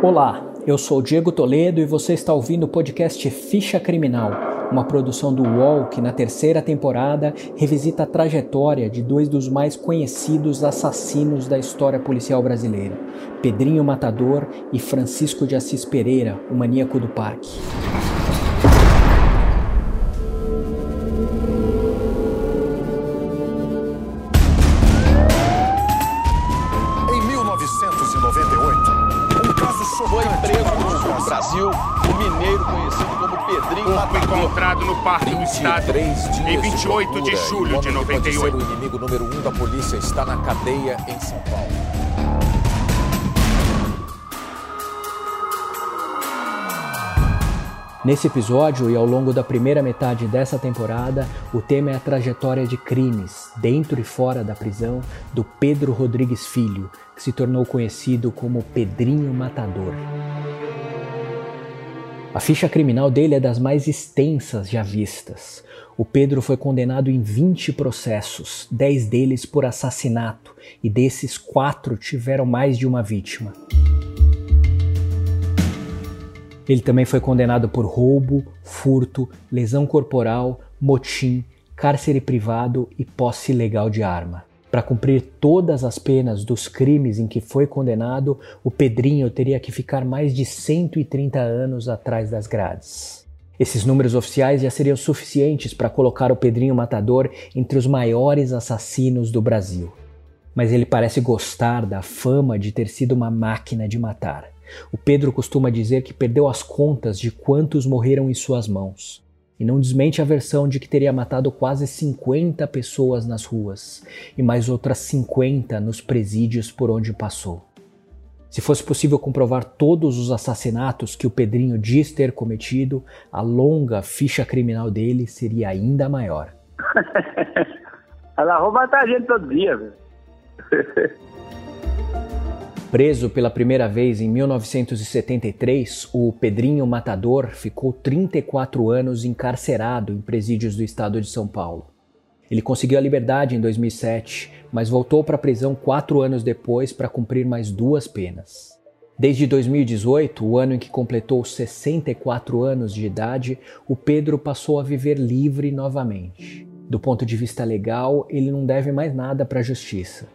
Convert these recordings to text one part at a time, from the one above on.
Olá, eu sou Diego Toledo e você está ouvindo o podcast Ficha Criminal, uma produção do UOL que na terceira temporada revisita a trajetória de dois dos mais conhecidos assassinos da história policial brasileira, Pedrinho Matador e Francisco de Assis Pereira, o maníaco do parque. Encontrado no Parque do Estado em 28 de, de julho de 98. O inimigo número um da polícia está na cadeia em São Paulo. Nesse episódio e ao longo da primeira metade dessa temporada, o tema é a trajetória de crimes, dentro e fora da prisão, do Pedro Rodrigues Filho, que se tornou conhecido como Pedrinho Matador. A ficha criminal dele é das mais extensas já vistas. O Pedro foi condenado em 20 processos, 10 deles por assassinato, e desses, quatro tiveram mais de uma vítima. Ele também foi condenado por roubo, furto, lesão corporal, motim, cárcere privado e posse ilegal de arma. Para cumprir todas as penas dos crimes em que foi condenado, o Pedrinho teria que ficar mais de 130 anos atrás das grades. Esses números oficiais já seriam suficientes para colocar o Pedrinho Matador entre os maiores assassinos do Brasil. Mas ele parece gostar da fama de ter sido uma máquina de matar. O Pedro costuma dizer que perdeu as contas de quantos morreram em suas mãos e não desmente a versão de que teria matado quase 50 pessoas nas ruas e mais outras 50 nos presídios por onde passou. Se fosse possível comprovar todos os assassinatos que o Pedrinho diz ter cometido, a longa ficha criminal dele seria ainda maior. Ela rouba a gente todo dia, velho. Preso pela primeira vez em 1973, o Pedrinho Matador ficou 34 anos encarcerado em presídios do estado de São Paulo. Ele conseguiu a liberdade em 2007, mas voltou para a prisão quatro anos depois para cumprir mais duas penas. Desde 2018, o ano em que completou 64 anos de idade, o Pedro passou a viver livre novamente. Do ponto de vista legal, ele não deve mais nada para a justiça.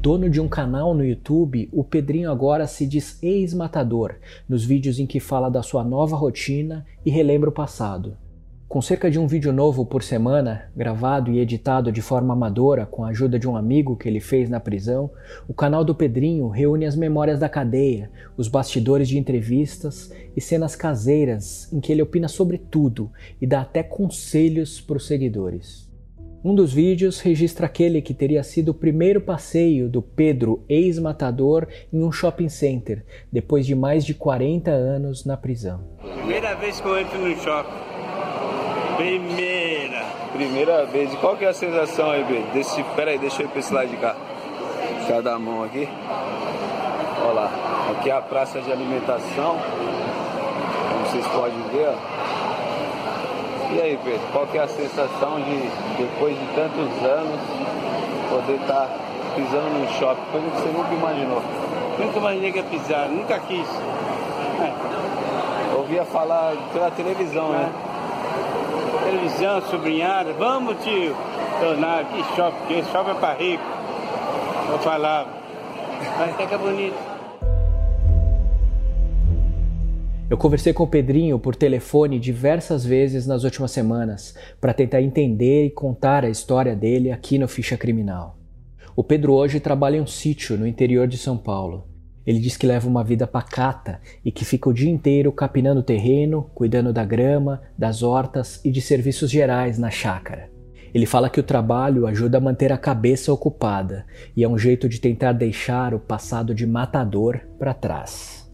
Dono de um canal no YouTube, o Pedrinho agora se diz ex-matador nos vídeos em que fala da sua nova rotina e relembra o passado. Com cerca de um vídeo novo por semana, gravado e editado de forma amadora com a ajuda de um amigo que ele fez na prisão, o canal do Pedrinho reúne as memórias da cadeia, os bastidores de entrevistas e cenas caseiras em que ele opina sobre tudo e dá até conselhos para os seguidores. Um dos vídeos registra aquele que teria sido o primeiro passeio do Pedro, ex-matador, em um shopping center, depois de mais de 40 anos na prisão. Primeira vez que eu entro no shopping. Primeira. Primeira vez. E qual que é a sensação aí, Pedro? Desse... Pera aí, deixa eu ir pra esse lado de cá. Cada mão aqui. Olha lá. Aqui é a praça de alimentação. Como vocês podem ver, ó. E aí, Pedro, qual que é a sensação de, depois de tantos anos, poder estar tá pisando num shopping? Coisa que você nunca imaginou. Nunca imaginei que ia pisar, nunca quis. É. Ouvia falar pela televisão, né? é. Televisão, sobrinhada, vamos tio. Tornar, que shopping, que shopping é para rico. Eu falava. Mas até que é bonito. Eu conversei com o Pedrinho por telefone diversas vezes nas últimas semanas para tentar entender e contar a história dele aqui no Ficha Criminal. O Pedro hoje trabalha em um sítio no interior de São Paulo. Ele diz que leva uma vida pacata e que fica o dia inteiro capinando terreno, cuidando da grama, das hortas e de serviços gerais na chácara. Ele fala que o trabalho ajuda a manter a cabeça ocupada e é um jeito de tentar deixar o passado de matador para trás.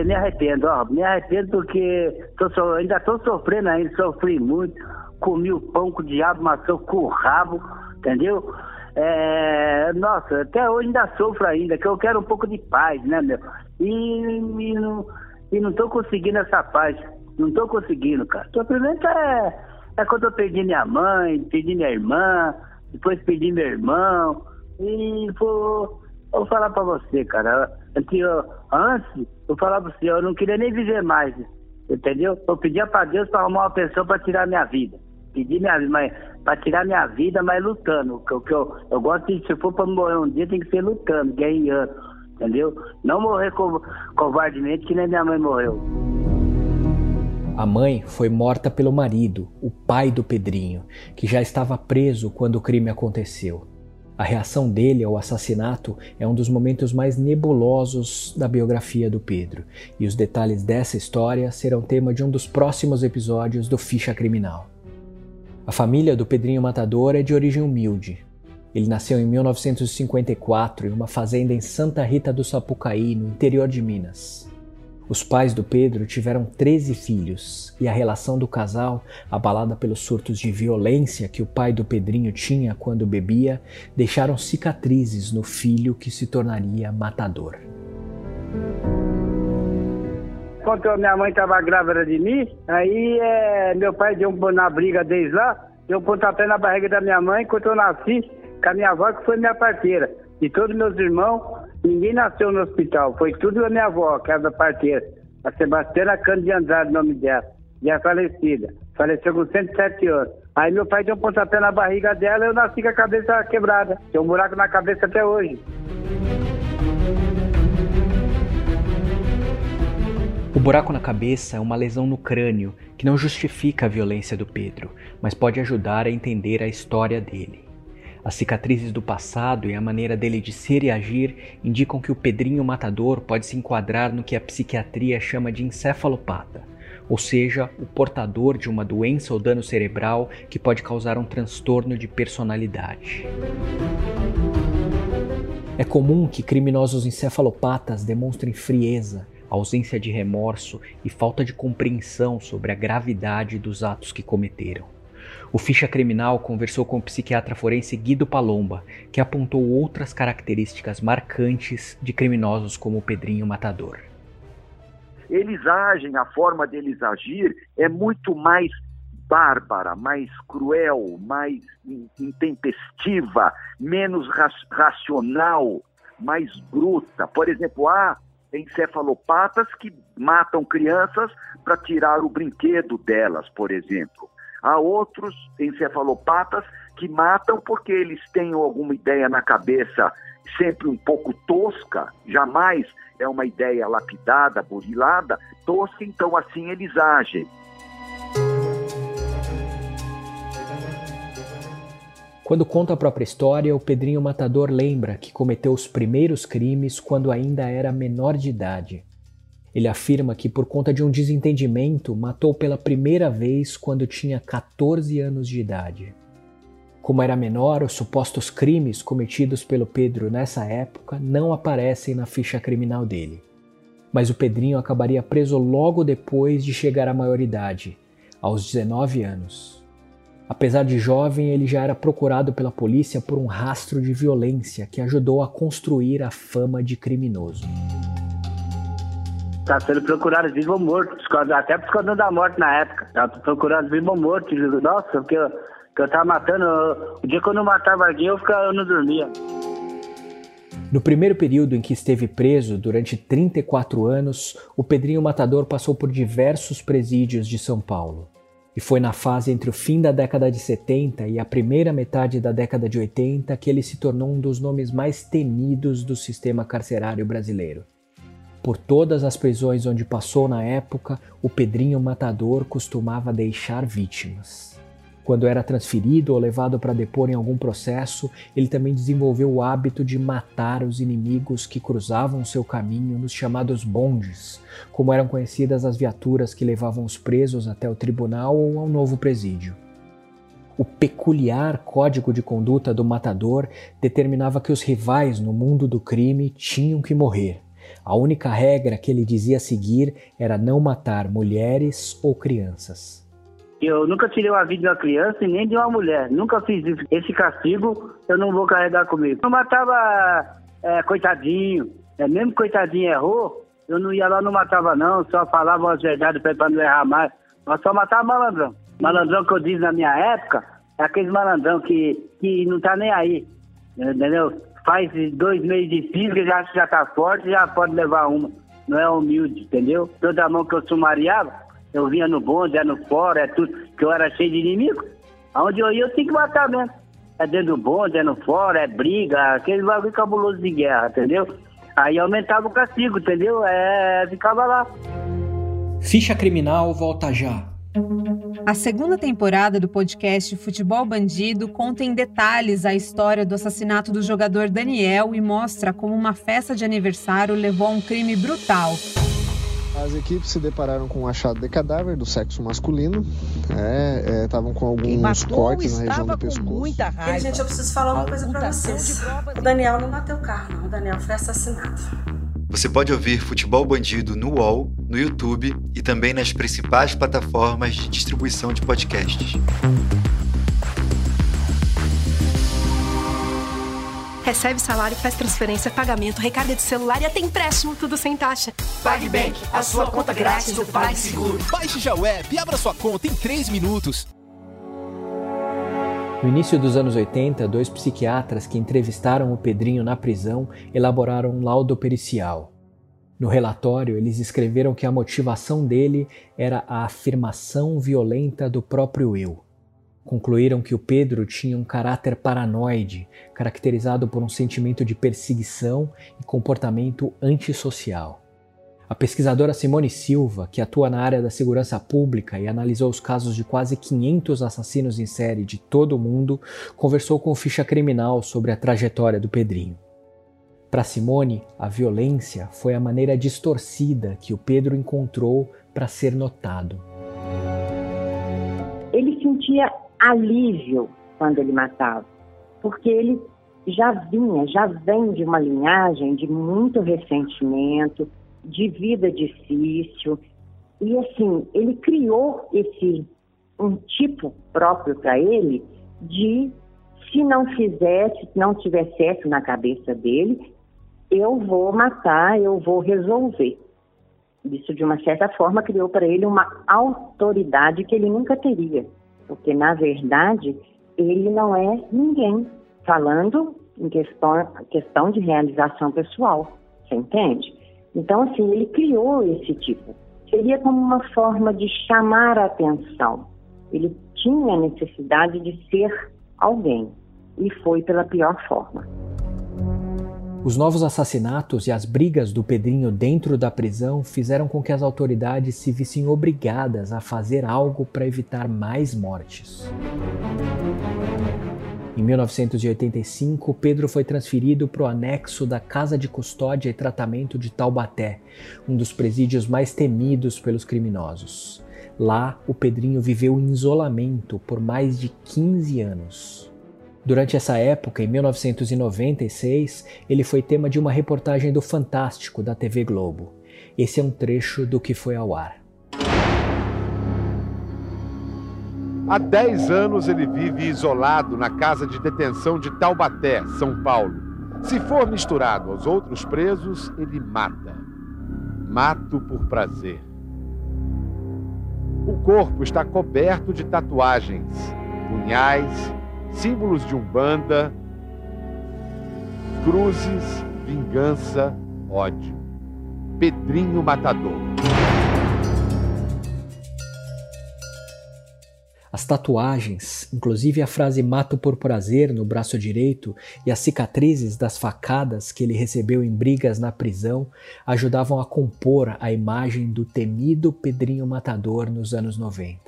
Eu me arrependo, ó, me arrependo porque tô, ainda estou sofrendo ainda, sofri muito, comi o pão com o diabo, maçã com o rabo, entendeu? É, nossa, até hoje ainda sofro ainda, que eu quero um pouco de paz, né, meu? E, e, não, e não conseguindo essa paz, não tô conseguindo, cara. Sofrimento é, é quando eu perdi minha mãe, perdi minha irmã, depois perdi meu irmão, E vou, falar pra você, cara. Eu, antes, eu falava pra você, eu não queria nem viver mais. Entendeu? Eu pedia pra Deus pra arrumar uma pessoa pra tirar minha vida. Pedi minha vida, mas tirar minha vida, mas lutando. Que, que eu, eu gosto de, se for pra morrer um dia, tem que ser lutando, guerreando. Entendeu? Não morrer co covardemente, que nem minha mãe morreu. A mãe foi morta pelo marido, o pai do Pedrinho, que já estava preso quando o crime aconteceu. A reação dele ao assassinato é um dos momentos mais nebulosos da biografia do Pedro, e os detalhes dessa história serão tema de um dos próximos episódios do Ficha Criminal. A família do Pedrinho Matador é de origem humilde. Ele nasceu em 1954 em uma fazenda em Santa Rita do Sapucaí, no interior de Minas. Os pais do Pedro tiveram 13 filhos e a relação do casal, abalada pelos surtos de violência que o pai do Pedrinho tinha quando bebia, deixaram cicatrizes no filho que se tornaria matador. Quando minha mãe estava grávida de mim, aí é, meu pai deu na briga desde lá, deu um pontapé na barriga da minha mãe quando eu nasci, com a minha avó que foi minha parteira. E todos meus irmãos, ninguém nasceu no hospital. Foi tudo a minha avó, da parteira. A Sebastiana Cândido de Andrade, nome dela. Já falecida. Faleceu com 107 anos. Aí meu pai deu um pontapé na barriga dela e eu nasci com a cabeça quebrada. Tem um buraco na cabeça até hoje. O buraco na cabeça é uma lesão no crânio que não justifica a violência do Pedro, mas pode ajudar a entender a história dele. As cicatrizes do passado e a maneira dele de ser e agir indicam que o Pedrinho Matador pode se enquadrar no que a psiquiatria chama de encefalopata, ou seja, o portador de uma doença ou dano cerebral que pode causar um transtorno de personalidade. É comum que criminosos encefalopatas demonstrem frieza, ausência de remorso e falta de compreensão sobre a gravidade dos atos que cometeram. O Ficha Criminal conversou com o psiquiatra forense Guido Palomba, que apontou outras características marcantes de criminosos como o Pedrinho Matador. Eles agem, a forma deles agir é muito mais bárbara, mais cruel, mais intempestiva, menos racional, mais bruta. Por exemplo, há encefalopatas que matam crianças para tirar o brinquedo delas, por exemplo. Há outros encefalopatas que matam porque eles têm alguma ideia na cabeça sempre um pouco tosca, jamais é uma ideia lapidada, burilada, tosca, então assim eles agem. Quando conta a própria história, o Pedrinho Matador lembra que cometeu os primeiros crimes quando ainda era menor de idade. Ele afirma que, por conta de um desentendimento, matou pela primeira vez quando tinha 14 anos de idade. Como era menor, os supostos crimes cometidos pelo Pedro nessa época não aparecem na ficha criminal dele. Mas o Pedrinho acabaria preso logo depois de chegar à maioridade, aos 19 anos. Apesar de jovem, ele já era procurado pela polícia por um rastro de violência que ajudou a construir a fama de criminoso. Tá sendo procurado vivo ou morto, até por escondendo da morte na época. Tá procurado vivo ou morto. Nossa, porque eu, que eu tava matando. O dia que eu não matava alguém, eu, ficava, eu não dormia. No primeiro período em que esteve preso, durante 34 anos, o Pedrinho Matador passou por diversos presídios de São Paulo. E foi na fase entre o fim da década de 70 e a primeira metade da década de 80 que ele se tornou um dos nomes mais temidos do sistema carcerário brasileiro. Por todas as prisões onde passou na época, o Pedrinho Matador costumava deixar vítimas. Quando era transferido ou levado para depor em algum processo, ele também desenvolveu o hábito de matar os inimigos que cruzavam seu caminho nos chamados bondes, como eram conhecidas as viaturas que levavam os presos até o tribunal ou ao novo presídio. O peculiar código de conduta do matador determinava que os rivais no mundo do crime tinham que morrer a única regra que ele dizia seguir era não matar mulheres ou crianças. Eu nunca tirei uma vida de uma criança e nem de uma mulher. Nunca fiz isso. Esse castigo eu não vou carregar comigo. Eu matava é, coitadinho. É, mesmo coitadinho errou, eu não ia lá não matava não. Só falava as verdades para não errar mais. Mas só matava malandrão. Malandrão que eu disse na minha época é aquele malandrão que, que não tá nem aí. Entendeu? Faz dois meses de física, já já tá forte, já pode levar uma. Não é humilde, entendeu? Toda mão que eu sumariava, eu vinha no bonde, é no fora, é tudo, que eu era cheio de inimigo. Aonde eu ia, eu tinha que matar mesmo. É dentro do bonde, é no fora, é briga, aquele bagulho cabuloso de guerra, entendeu? Aí aumentava o castigo, entendeu? É, ficava lá. Ficha Criminal volta já. A segunda temporada do podcast Futebol Bandido conta em detalhes a história do assassinato do jogador Daniel e mostra como uma festa de aniversário levou a um crime brutal. As equipes se depararam com um achado de cadáver do sexo masculino. Estavam é, é, com alguns cortes na região do pescoço. Muita raiva. E, gente, eu preciso falar uma coisa para vocês. O Daniel não bateu o carro, não. O Daniel foi assassinado. Você pode ouvir Futebol Bandido no UOL, no YouTube e também nas principais plataformas de distribuição de podcasts. Recebe salário, faz transferência, pagamento, recarga de celular e até empréstimo, tudo sem taxa. PagBank, a sua conta grátis do PagSeguro. Baixe já o app e abra sua conta em 3 minutos. No início dos anos 80, dois psiquiatras que entrevistaram o Pedrinho na prisão elaboraram um laudo pericial. No relatório, eles escreveram que a motivação dele era a afirmação violenta do próprio eu. Concluíram que o Pedro tinha um caráter paranoide, caracterizado por um sentimento de perseguição e comportamento antissocial. A pesquisadora Simone Silva, que atua na área da segurança pública e analisou os casos de quase 500 assassinos em série de todo o mundo, conversou com o Ficha Criminal sobre a trajetória do Pedrinho. Para Simone, a violência foi a maneira distorcida que o Pedro encontrou para ser notado. Ele sentia alívio quando ele matava, porque ele já vinha, já vem de uma linhagem de muito ressentimento, de vida difícil. E assim, ele criou esse um tipo próprio para ele de se não fizesse, se não tiver certo na cabeça dele, eu vou matar, eu vou resolver. Isso, de uma certa forma, criou para ele uma autoridade que ele nunca teria. Porque, na verdade, ele não é ninguém, falando em questão, questão de realização pessoal. Você entende? Então, assim, ele criou esse tipo. Seria como uma forma de chamar a atenção. Ele tinha necessidade de ser alguém e foi pela pior forma. Os novos assassinatos e as brigas do Pedrinho dentro da prisão fizeram com que as autoridades se vissem obrigadas a fazer algo para evitar mais mortes. Em 1985, Pedro foi transferido para o anexo da Casa de Custódia e Tratamento de Taubaté, um dos presídios mais temidos pelos criminosos. Lá, o Pedrinho viveu em isolamento por mais de 15 anos. Durante essa época, em 1996, ele foi tema de uma reportagem do Fantástico da TV Globo. Esse é um trecho do que foi ao ar. Há 10 anos ele vive isolado na casa de detenção de Taubaté, São Paulo. Se for misturado aos outros presos, ele mata. Mato por prazer. O corpo está coberto de tatuagens, punhais, símbolos de umbanda, cruzes, vingança, ódio. Pedrinho Matador. As tatuagens, inclusive a frase mato por prazer no braço direito e as cicatrizes das facadas que ele recebeu em brigas na prisão, ajudavam a compor a imagem do temido Pedrinho Matador nos anos 90.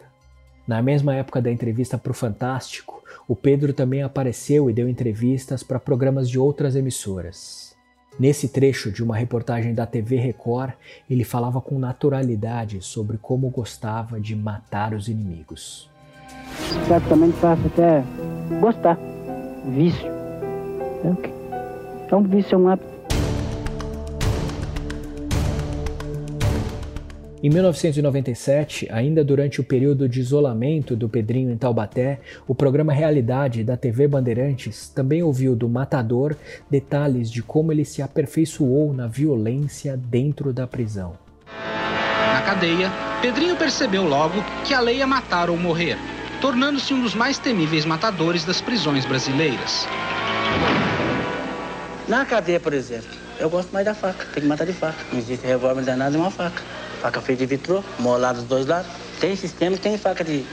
Na mesma época da entrevista para o Fantástico, o Pedro também apareceu e deu entrevistas para programas de outras emissoras. Nesse trecho de uma reportagem da TV Record, ele falava com naturalidade sobre como gostava de matar os inimigos certamente passa até gostar. Vício. Então, vício é um hábito. Em 1997, ainda durante o período de isolamento do Pedrinho em Taubaté, o programa Realidade da TV Bandeirantes também ouviu do matador detalhes de como ele se aperfeiçoou na violência dentro da prisão. Na cadeia, Pedrinho percebeu logo que a lei é matar ou morrer tornando-se um dos mais temíveis matadores das prisões brasileiras. Na cadeia, por exemplo, eu gosto mais da faca. Tem que matar de faca. Não existe revólver danado e uma faca. Faca feita de vitrô, molada dos dois lados. Tem sistema e tem faca de,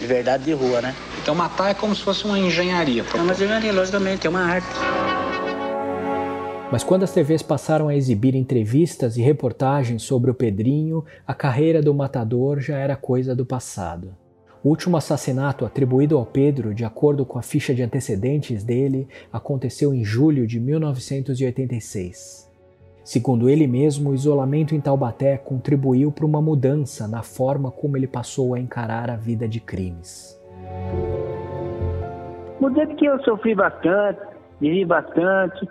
de verdade de rua, né? Então matar é como se fosse uma engenharia. É uma engenharia, logicamente, é uma arte. Mas quando as TVs passaram a exibir entrevistas e reportagens sobre o Pedrinho, a carreira do matador já era coisa do passado. O último assassinato atribuído ao Pedro, de acordo com a ficha de antecedentes dele, aconteceu em julho de 1986. Segundo ele mesmo, o isolamento em Taubaté contribuiu para uma mudança na forma como ele passou a encarar a vida de crimes. Mudei porque eu sofri bastante, vivi bastante,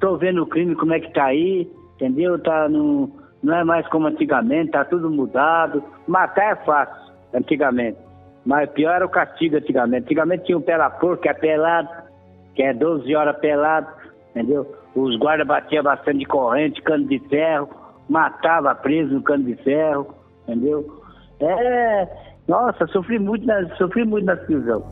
tô vendo o crime como é que tá aí, entendeu? Tá no, não é mais como antigamente, tá tudo mudado. Matar é fácil, antigamente. Mas pior era o castigo antigamente. Antigamente tinha um pela porco, que é pelado, que é 12 horas pelado, entendeu? Os guardas batiam bastante de corrente, cano de ferro, matava preso no cano de ferro, entendeu? É. Nossa, sofri muito na, sofri muito na prisão.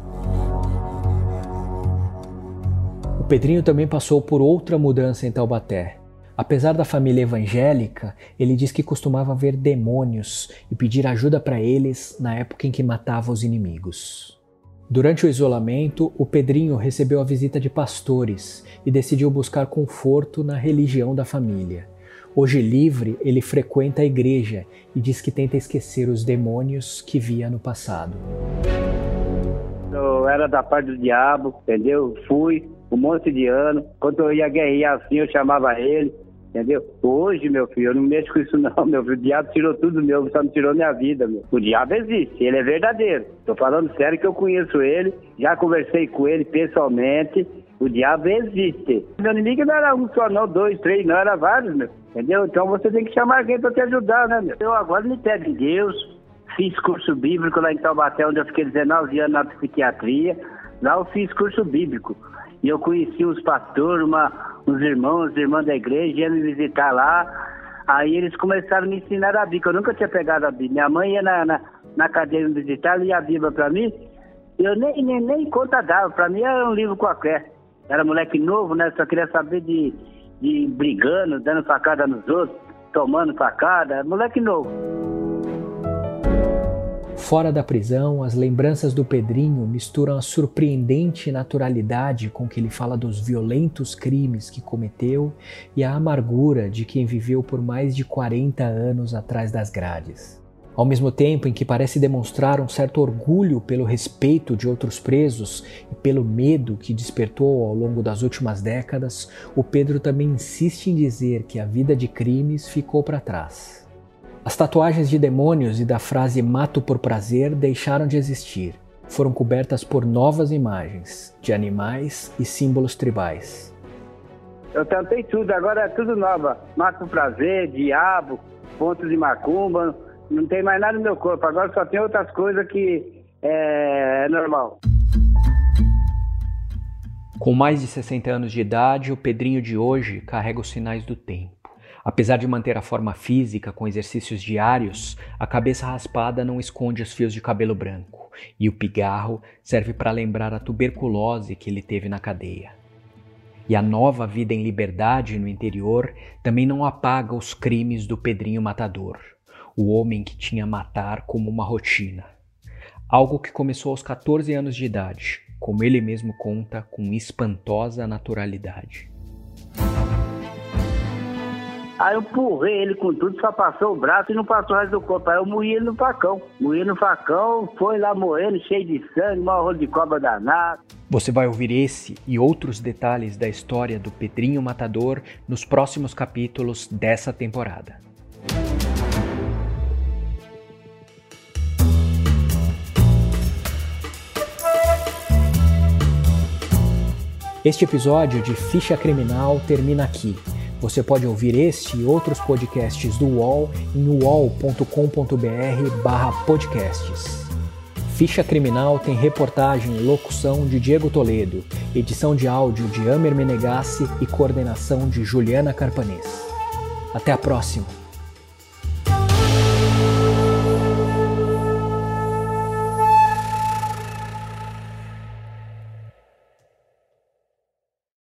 O Pedrinho também passou por outra mudança em Taubaté. Apesar da família evangélica, ele diz que costumava ver demônios e pedir ajuda para eles na época em que matava os inimigos. Durante o isolamento, o Pedrinho recebeu a visita de pastores e decidiu buscar conforto na religião da família. Hoje livre, ele frequenta a igreja e diz que tenta esquecer os demônios que via no passado. Eu era da parte do diabo, entendeu? Fui um monte de ano. Quando eu ia guerrear assim, eu chamava ele. Entendeu? Hoje, meu filho, eu não mexo com isso não, meu filho. O diabo tirou tudo meu, só não tirou minha vida, meu. O diabo existe, ele é verdadeiro. Tô falando sério que eu conheço ele, já conversei com ele pessoalmente. O diabo existe. Meu inimigo não era um só, não, dois, três, não, era vários, meu. Entendeu? Então você tem que chamar alguém para te ajudar, né, meu? Eu agora me pego em Deus, fiz curso bíblico lá em Taubaté, onde eu fiquei 19 anos na psiquiatria. Lá eu fiz curso bíblico. E eu conheci os pastores, uma, uns irmãos, irmãs da igreja, iam me visitar lá. Aí eles começaram a me ensinar a Bíblia, eu nunca tinha pegado a Bíblia. Minha mãe ia na, na, na cadeira me visitar, lia a Bíblia para mim. Eu nem, nem, nem conta dava, para mim era um livro qualquer. Era moleque novo, né? Só queria saber de, de brigando, dando facada nos outros, tomando facada. Moleque novo. Fora da prisão, as lembranças do Pedrinho misturam a surpreendente naturalidade com que ele fala dos violentos crimes que cometeu e a amargura de quem viveu por mais de 40 anos atrás das grades. Ao mesmo tempo em que parece demonstrar um certo orgulho pelo respeito de outros presos e pelo medo que despertou ao longo das últimas décadas, o Pedro também insiste em dizer que a vida de crimes ficou para trás. As tatuagens de demônios e da frase mato por prazer deixaram de existir. Foram cobertas por novas imagens de animais e símbolos tribais. Eu tentei tudo, agora é tudo nova. Mato por prazer, diabo, pontos de macumba. Não tem mais nada no meu corpo. Agora só tem outras coisas que é, é normal. Com mais de 60 anos de idade, o Pedrinho de hoje carrega os sinais do tempo. Apesar de manter a forma física com exercícios diários, a cabeça raspada não esconde os fios de cabelo branco, e o pigarro serve para lembrar a tuberculose que ele teve na cadeia. E a nova vida em liberdade no interior também não apaga os crimes do Pedrinho Matador, o homem que tinha matar como uma rotina. Algo que começou aos 14 anos de idade, como ele mesmo conta com espantosa naturalidade. Aí eu empurrei ele com tudo, só passou o braço e não passou o resto do corpo. Aí eu moí ele no facão. Moí no facão, foi lá morrendo, cheio de sangue, mal rolo de cobra danado. Você vai ouvir esse e outros detalhes da história do Pedrinho Matador nos próximos capítulos dessa temporada. Este episódio de Ficha Criminal termina aqui. Você pode ouvir este e outros podcasts do UOL em uol.com.br/podcasts. Ficha Criminal tem reportagem e locução de Diego Toledo, edição de áudio de Amer Menegassi e coordenação de Juliana Carpanês. Até a próxima!